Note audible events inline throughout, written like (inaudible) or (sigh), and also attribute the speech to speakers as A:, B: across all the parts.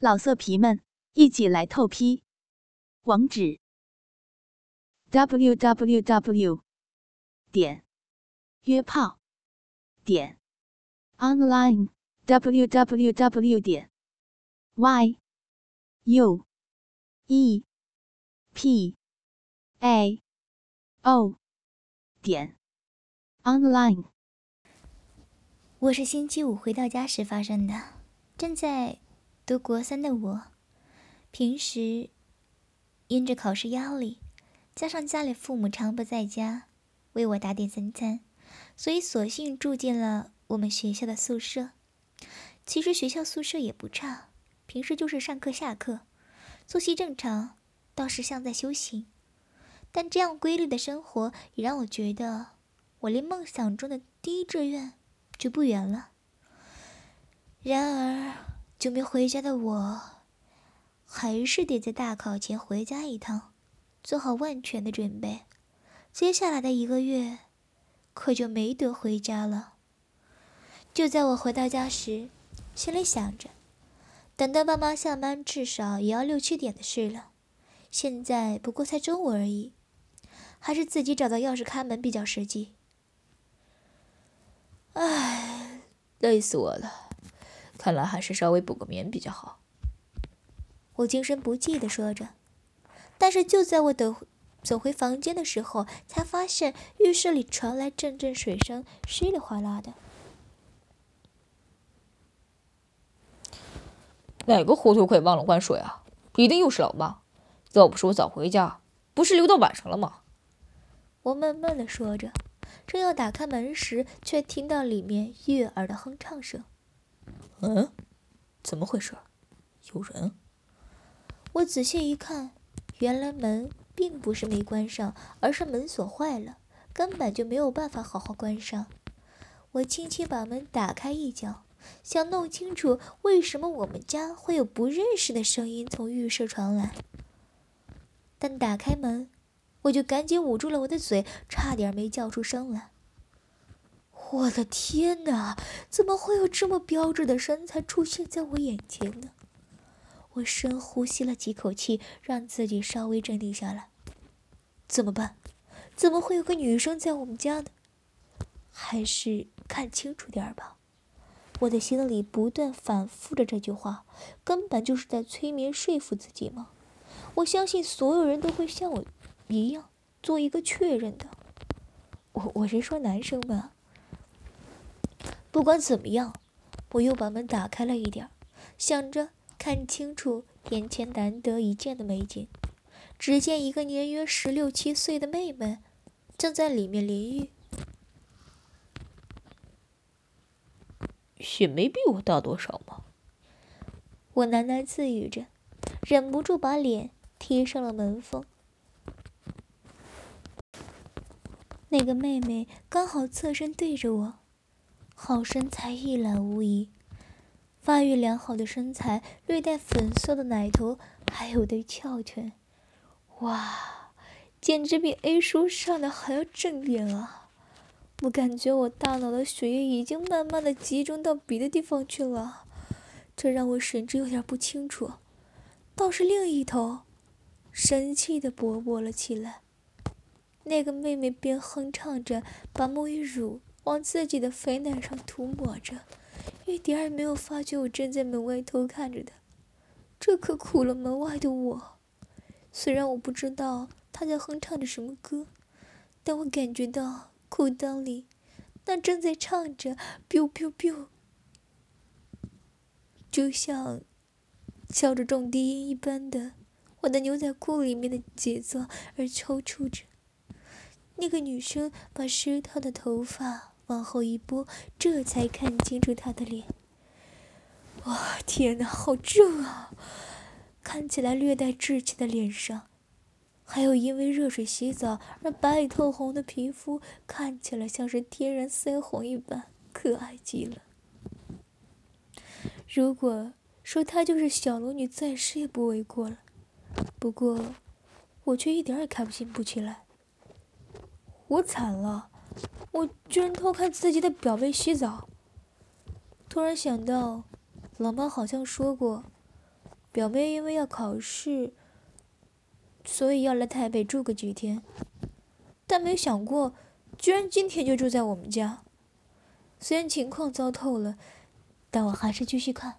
A: 老色皮们，一起来透批！网址：w w w 点约炮点 online w w w 点 y u e p a o 点 online。
B: 我是星期五回到家时发生的，正在。读国三的我，平时因着考试压力，加上家里父母常不在家为我打点三餐，所以索性住进了我们学校的宿舍。其实学校宿舍也不差，平时就是上课下课，作息正常，倒是像在修行。但这样规律的生活也让我觉得，我离梦想中的第一志愿就不远了。然而。久没回家的我，还是得在大考前回家一趟，做好万全的准备。接下来的一个月，可就没得回家了。就在我回到家时，心里想着，等到爸妈下班，至少也要六七点的事了。现在不过才中午而已，还是自己找到钥匙开门比较实际。
C: 唉，累死我了。看来还是稍微补个眠比较好。
B: 我精神不济的说着，但是就在我等走回房间的时候，才发现浴室里传来阵阵水声，稀里哗啦的。
C: 哪个糊涂鬼忘了关水啊？一定又是老妈。要不是我早回家，不是留到晚上了吗？
B: 我闷闷的说着，正要打开门时，却听到里面悦耳的哼唱声。
C: 嗯，怎么回事？有人？
B: 我仔细一看，原来门并不是没关上，而是门锁坏了，根本就没有办法好好关上。我轻轻把门打开一角，想弄清楚为什么我们家会有不认识的声音从浴室传来。但打开门，我就赶紧捂住了我的嘴，差点没叫出声来。我的天哪！怎么会有这么标致的身材出现在我眼前呢？我深呼吸了几口气，让自己稍微镇定下来。怎么办？怎么会有个女生在我们家呢？还是看清楚点吧。我的心里不断反复着这句话，根本就是在催眠说服自己吗？我相信所有人都会像我一样做一个确认的。我我是说男生吧。不管怎么样，我又把门打开了一点，想着看清楚眼前难得一见的美景。只见一个年约十六七岁的妹妹正在里面淋浴。
C: 也没比我大多少嘛。
B: 我喃喃自语着，忍不住把脸贴上了门缝。那个妹妹刚好侧身对着我。好身材一览无遗，发育良好的身材，略带粉色的奶头，还有对翘臀，哇，简直比 A 书上的还要正点啊！我感觉我大脑的血液已经慢慢的集中到别的地方去了，这让我神志有点不清楚。倒是另一头，生气的勃勃了起来。那个妹妹边哼唱着，把沐浴乳。往自己的肥奶上涂抹着，一点也没有发觉我正在门外偷看着他。这可苦了门外的我。虽然我不知道他在哼唱着什么歌，但我感觉到裤裆里那正在唱着 “biu biu biu”，就像敲着重低音一般的，我的牛仔裤里面的节奏而抽搐着。那个女生把湿透的头发。往后一拨，这才看清楚他的脸。哇，天哪，好正啊！看起来略带稚气的脸上，还有因为热水洗澡而白里透红的皮肤，看起来像是天然腮红一般，可爱极了。如果说她就是小龙女在世也不为过了。不过，我却一点也开心不起来。我惨了。我居然偷看自己的表妹洗澡。突然想到，老妈好像说过，表妹因为要考试，所以要来台北住个几天，但没想过，居然今天就住在我们家。虽然情况糟透了，但我还是继续看。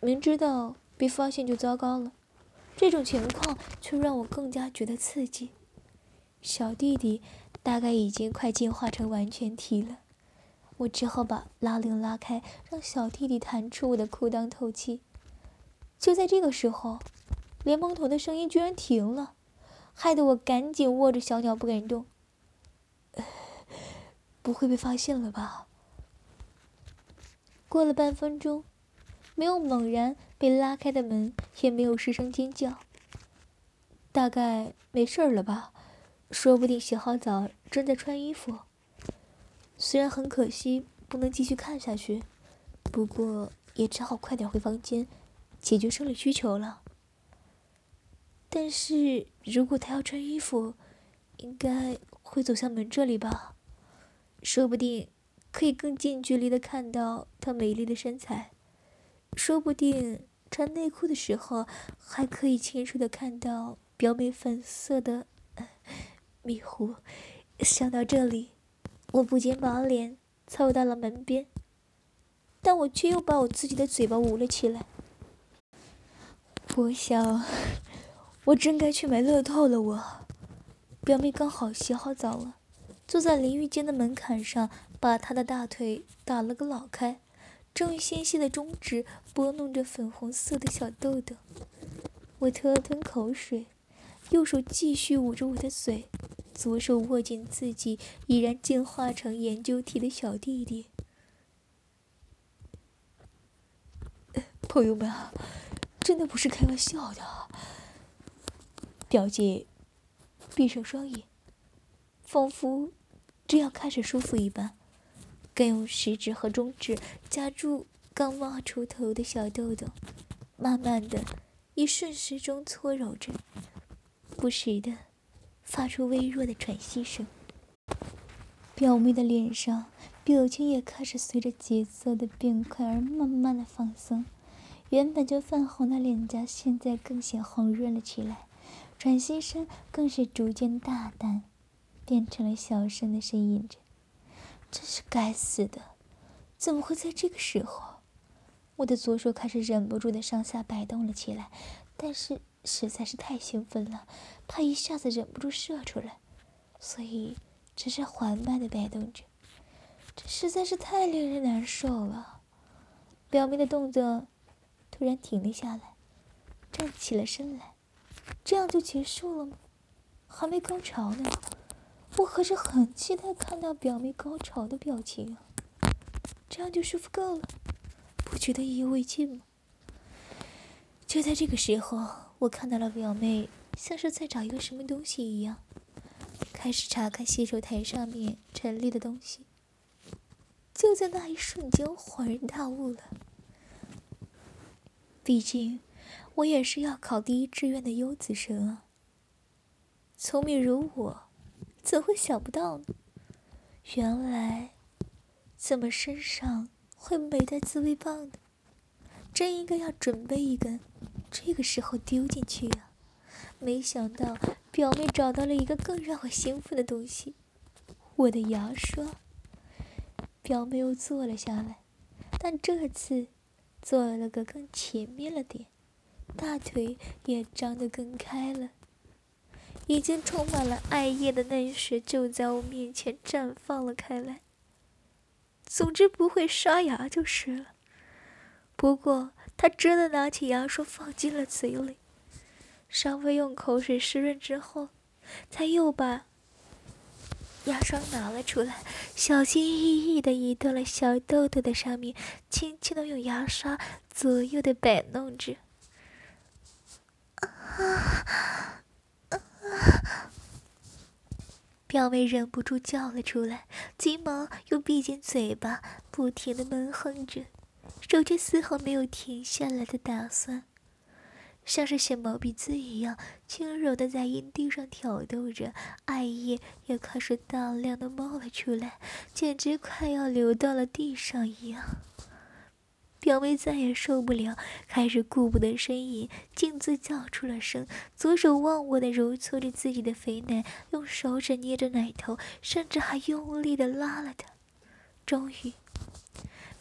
B: 明知道被发现就糟糕了，这种情况却让我更加觉得刺激。小弟弟大概已经快进化成完全体了，我只好把拉链拉开，让小弟弟弹出我的裤裆透气。就在这个时候，莲蓬头的声音居然停了，害得我赶紧握着小鸟不敢动。(sighs) 不会被发现了吧？过了半分钟，没有猛然被拉开的门，也没有失声尖叫。大概没事了吧？说不定洗好澡正在穿衣服。虽然很可惜不能继续看下去，不过也只好快点回房间，解决生理需求了。但是如果他要穿衣服，应该会走向门这里吧？说不定可以更近距离的看到她美丽的身材，说不定穿内裤的时候还可以清楚的看到表妹粉色的迷糊。想到这里，我不禁把脸凑到了门边，但我却又把我自己的嘴巴捂了起来。我想，我真该去买乐透了。我表妹刚好洗好澡了。坐在淋浴间的门槛上，把她的大腿打了个老开，正用纤细的中指拨弄着粉红色的小豆豆。我吞了吞口水，右手继续捂着我的嘴，左手握紧自己已然进化成研究体的小弟弟。(laughs) 朋友们啊，真的不是开玩笑的。表姐闭上双眼。仿佛这样开始舒服一般，更用食指和中指夹住刚冒出头的小豆豆，慢慢的以顺时钟搓揉着，不时的发出微弱的喘息声。表妹的脸上表情也开始随着节奏的变快而慢慢的放松，原本就泛红的脸颊现在更显红润了起来，喘息声更是逐渐大淡。变成了小声的呻吟着，真是该死的！怎么会在这个时候？我的左手开始忍不住的上下摆动了起来，但是实在是太兴奋了，怕一下子忍不住射出来，所以只是缓慢的摆动着。这实在是太令人难受了。表妹的动作突然停了下来，站起了身来。这样就结束了吗？还没高潮呢。我可是很期待看到表妹高潮的表情啊，这样就舒服够了，不觉得意犹未尽吗？就在这个时候，我看到了表妹像是在找一个什么东西一样，开始查看洗手台上面陈列的东西。就在那一瞬间，恍然大悟了。毕竟，我也是要考第一志愿的优子生啊，聪明如我。怎会想不到呢？原来，怎么身上会没带自慰棒呢？真应该要准备一根，这个时候丢进去呀。没想到表妹找到了一个更让我兴奋的东西——我的牙刷。表妹又坐了下来，但这次坐了个更前面了点，大腿也张得更开了。已经充满了艾叶的嫩水就在我面前绽放了开来。总之不会刷牙就是了。不过他真的拿起牙刷放进了嘴里，稍微用口水湿润之后，才又把牙刷拿了出来，小心翼翼地移到了小豆豆的上面，轻轻地用牙刷左右的摆弄着。表妹忍不住叫了出来，急忙又闭紧嘴巴，不停的闷哼着，手却丝毫没有停下来的打算，像是写毛笔字一样轻柔的在阴蒂上挑逗着，艾叶也开始大量的冒了出来，简直快要流到了地上一样。表妹再也受不了，开始顾不得呻吟，径自叫出了声，左手忘我的揉搓着自己的肥奶，用手指捏着奶头，甚至还用力的拉了它。终于，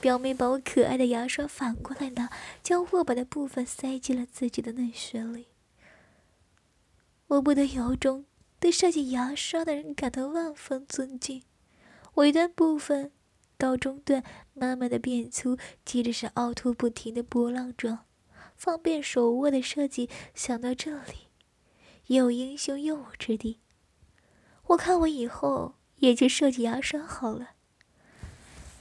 B: 表妹把我可爱的牙刷反过来拿，将握把的部分塞进了自己的内穴里。我不得由衷对设计牙刷的人感到万分尊敬。尾端部分到中段慢慢的变粗，接着是凹凸不停的波浪状，方便手握的设计。想到这里，也有英雄用武之地。我看我以后也去设计牙刷好了。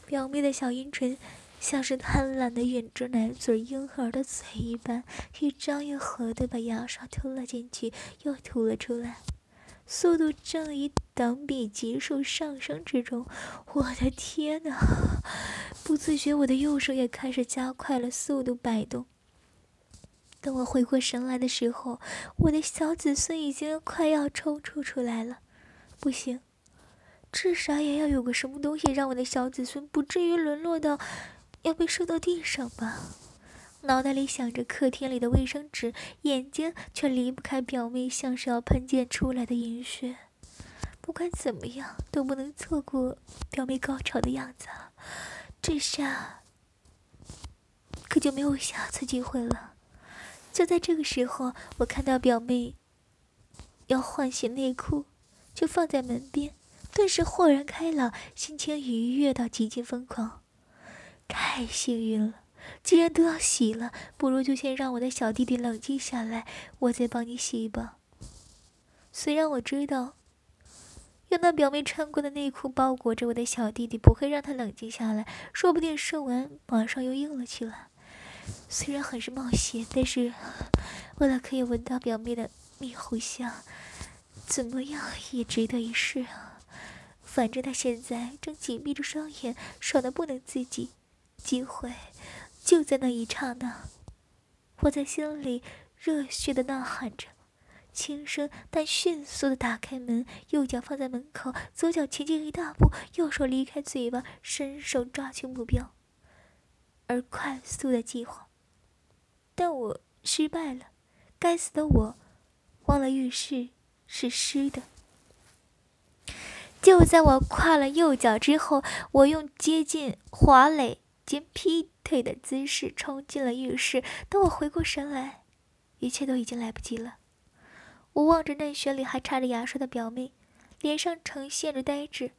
B: 表妹的小阴唇像是贪婪的吮着奶嘴婴儿的嘴一般，一张一合的把牙刷吞了进去，又吐了出来，速度正以等比级数上升之中。我的天哪！不自觉，我的右手也开始加快了速度摆动。等我回过神来的时候，我的小子孙已经快要抽搐出来了。不行！至少也要有个什么东西，让我的小子孙不至于沦落到要被射到地上吧。脑袋里想着客厅里的卫生纸，眼睛却离不开表妹像是要喷溅出来的银血。不管怎么样，都不能错过表妹高潮的样子啊。这下可就没有下次机会了。就在这个时候，我看到表妹要换洗内裤，就放在门边。顿时豁然开朗，心情愉悦到极尽疯狂，太幸运了！既然都要洗了，不如就先让我的小弟弟冷静下来，我再帮你洗吧。虽然我知道，用那表妹穿过的内裤包裹着我的小弟弟不会让他冷静下来，说不定射完马上又硬了起来。虽然很是冒险，但是为了可以闻到表妹的蜜糊香，怎么样也值得一试啊！反正他现在正紧闭着双眼，爽的不能自己。机会就在那一刹那，我在心里热血的呐喊着，轻声但迅速的打开门，右脚放在门口，左脚前进一大步，右手离开嘴巴，伸手抓取目标，而快速的计划。但我失败了，该死的我，忘了浴室是湿的。就在我跨了右脚之后，我用接近滑垒兼劈腿的姿势冲进了浴室。等我回过神来，一切都已经来不及了。我望着内穴里还插着牙刷的表妹，脸上呈现着呆滞。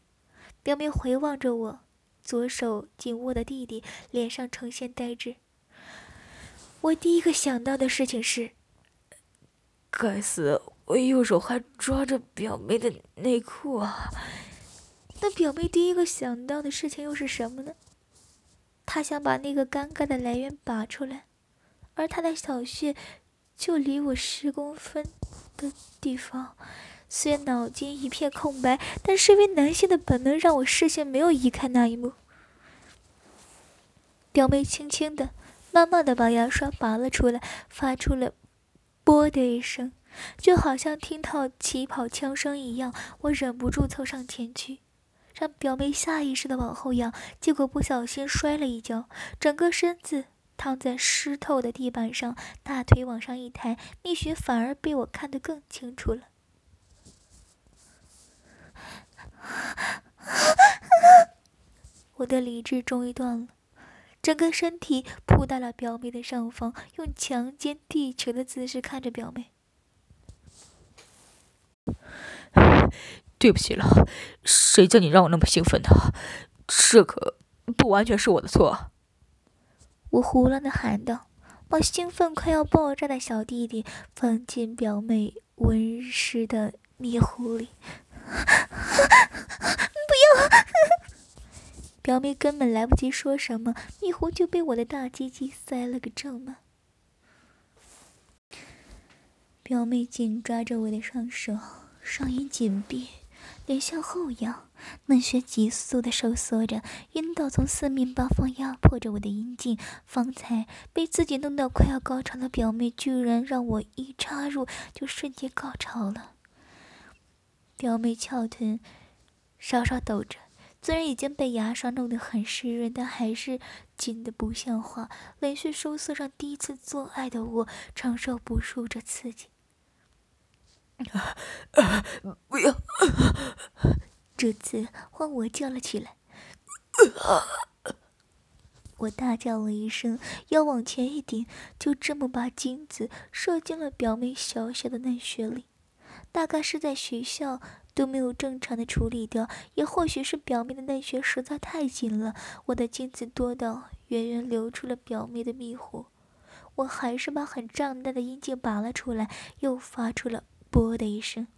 B: 表妹回望着我，左手紧握的弟弟，脸上呈现呆滞。我第一个想到的事情是：
C: 该死！我右手还抓着表妹的内裤啊！
B: 那表妹第一个想到的事情又是什么呢？她想把那个尴尬的来源拔出来，而她的小穴就离我十公分的地方。虽然脑筋一片空白，但身为男性的本能让我视线没有移开那一幕。表妹轻轻的、慢慢的把牙刷拔了出来，发出了“啵”的一声。就好像听到起跑枪声一样，我忍不住凑上前去，让表妹下意识的往后仰，结果不小心摔了一跤，整个身子躺在湿透的地板上，大腿往上一抬，蜜雪反而被我看得更清楚了。(laughs) 我的理智终于断了，整个身体扑到了表妹的上方，用强奸地球的姿势看着表妹。
C: 对不起了，谁叫你让我那么兴奋的？这可不完全是我的错。
B: 我胡乱的喊道，把兴奋快要爆炸的小弟弟放进表妹温湿的迷糊里。(laughs) 不要！(laughs) 表妹根本来不及说什么，蜜糊就被我的大鸡鸡塞了个正满。表妹紧抓着我的双手，双眼紧闭。脸向后仰，嫩穴急速的收缩着，阴道从四面八方压迫着我的阴茎。方才被自己弄到快要高潮的表妹，居然让我一插入就瞬间高潮了。表妹翘臀稍稍抖着，虽然已经被牙刷弄得很湿润，但还是紧的不像话。连续收缩让第一次做爱的我承受不住这刺激。
C: 啊不要！
B: 这次换我叫了起来。我大叫了一声，腰往前一顶，就这么把精子射进了表妹小小的嫩穴里。大概是在学校都没有正常的处理掉，也或许是表妹的嫩穴实在太紧了，我的精子多到远远流出了表妹的蜜壶。我还是把很胀大的阴茎拔了出来，又发出了“啵”的一声。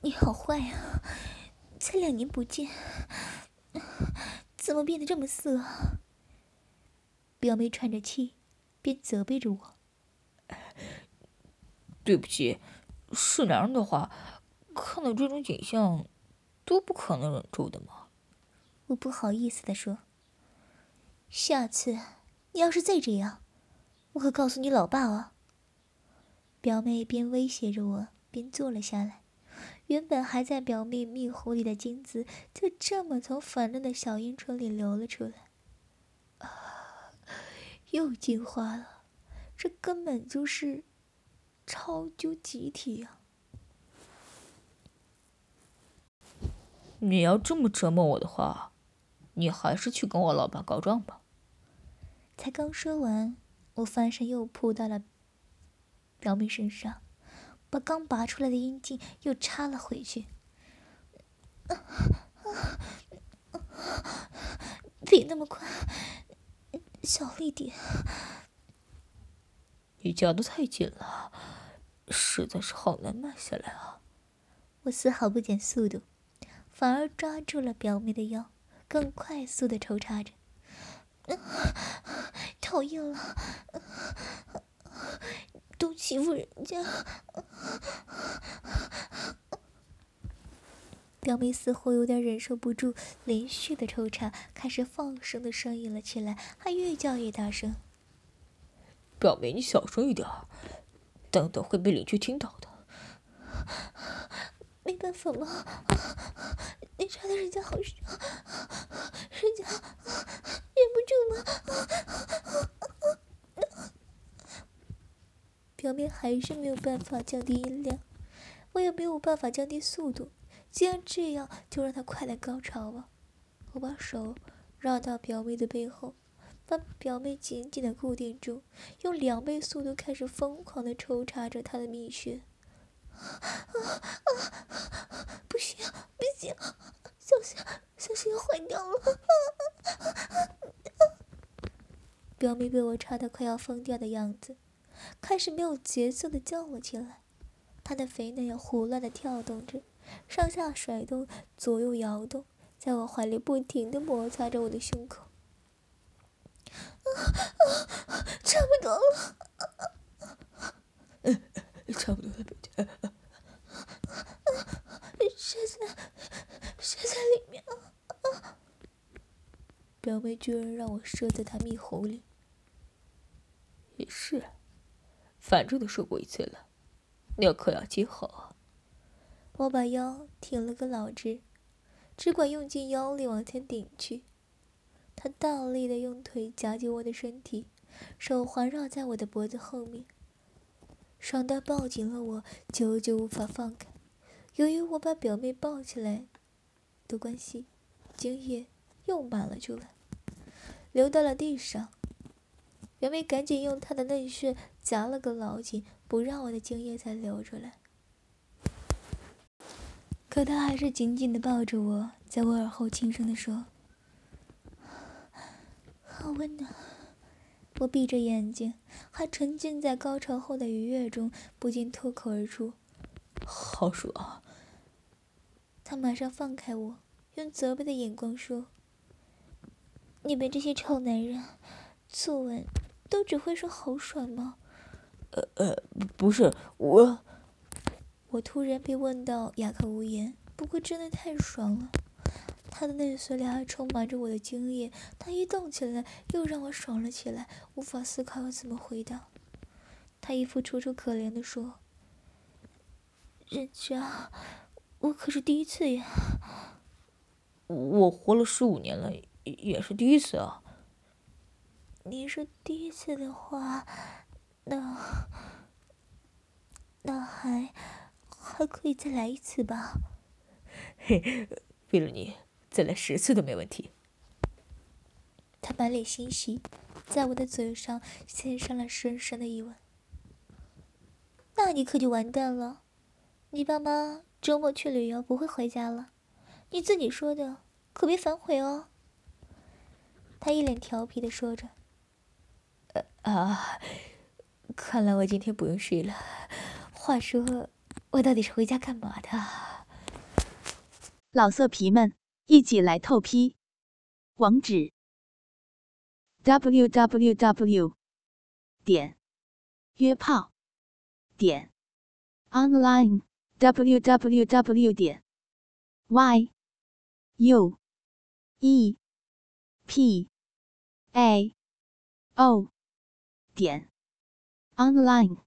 B: 你好坏啊！才两年不见，怎么变得这么色？表妹喘着气，边责备着我。
C: 对不起，是男人的话，看到这种景象，都不可能忍住的嘛。
B: 我不好意思的说。下次你要是再这样，我可告诉你老爸哦。表妹边威胁着我，边坐了下来。原本还在表妹蜜壶里的精子，就这么从粉嫩的小阴唇里流了出来。啊，又进化了，这根本就是。超究集体呀！
C: 你要这么折磨我的话，你还是去跟我老爸告状吧。
B: 才刚说完，我翻身又扑到了表妹身上，把刚拔出来的阴茎又插了回去。别那么快，小力点。
C: 你夹的太紧了，实在是好难慢下来啊！
B: 我丝毫不减速度，反而抓住了表妹的腰，更快速的抽插着。讨厌了，都欺负人家！表妹似乎有点忍受不住连续的抽插，开始放声的呻吟了起来，还越叫越大声。
C: 表妹，你小声一点，等等会被邻居听到的。
B: 没办法吗？你插的人家好爽，人家不住吗？表妹还是没有办法降低音量，我也没有办法降低速度。既然这样，就让他快点高潮吧。我把手绕到表妹的背后。把表妹紧紧的固定住，用两倍速度开始疯狂的抽插着她的蜜穴。不行，不行，小心，小心要坏掉了！表妹被我插得快要疯掉的样子，开始没有节奏的叫了起来。她的肥嫩也胡乱的跳动着，上下甩动，左右摇动，在我怀里不停的摩擦着我的胸口。啊啊 (laughs) 差不多了，
C: 差不多了，表姐。
B: 射在，射在里面表妹居然让我射在她蜜喉里。
C: 也是，反正都受过一次了，尿可要接好啊。
B: 我把腰挺了个老直，只管用尽腰力往前顶去。他大力的用腿夹紧我的身体，手环绕在我的脖子后面，爽到抱紧了我，久久无法放开。由于我把表妹抱起来的关系，精液又满了出来，流到了地上。表妹赶紧用她的嫩穴夹了个老紧，不让我的精液再流出来。可他还是紧紧的抱着我，在我耳后轻声的说。好温暖，我闭着眼睛，还沉浸在高潮后的愉悦中，不禁脱口而出：“
C: 好爽！”
B: 他马上放开我，用责备的眼光说：“你们这些臭男人，初吻都只会说好爽吗？”“
C: 呃呃，不是我。”
B: 我突然被问到哑口无言。不过真的太爽了。他的内嘴里还充满着我的精液，他一动起来，又让我爽了起来，无法思考要怎么回答。他一副楚楚可怜的说：“人家，我可是第一次呀。
C: 我活了十五年了，也是第一次啊。
B: 你是第一次的话，那那还还可以再来一次吧？
C: 嘿，为了你，再来十次都没问题。
B: 他满脸欣喜，在我的嘴上献上了深深的一吻。那你可就完蛋了，你爸妈周末去旅游不会回家了，你自己说的，可别反悔哦。他一脸调皮的说着。
C: 啊，看来我今天不用睡了。话说，我到底是回家干嘛的？
A: 老色皮们，一起来透批，网址。w w w 点约炮点 online w w w 点 y u e p a o 点 online。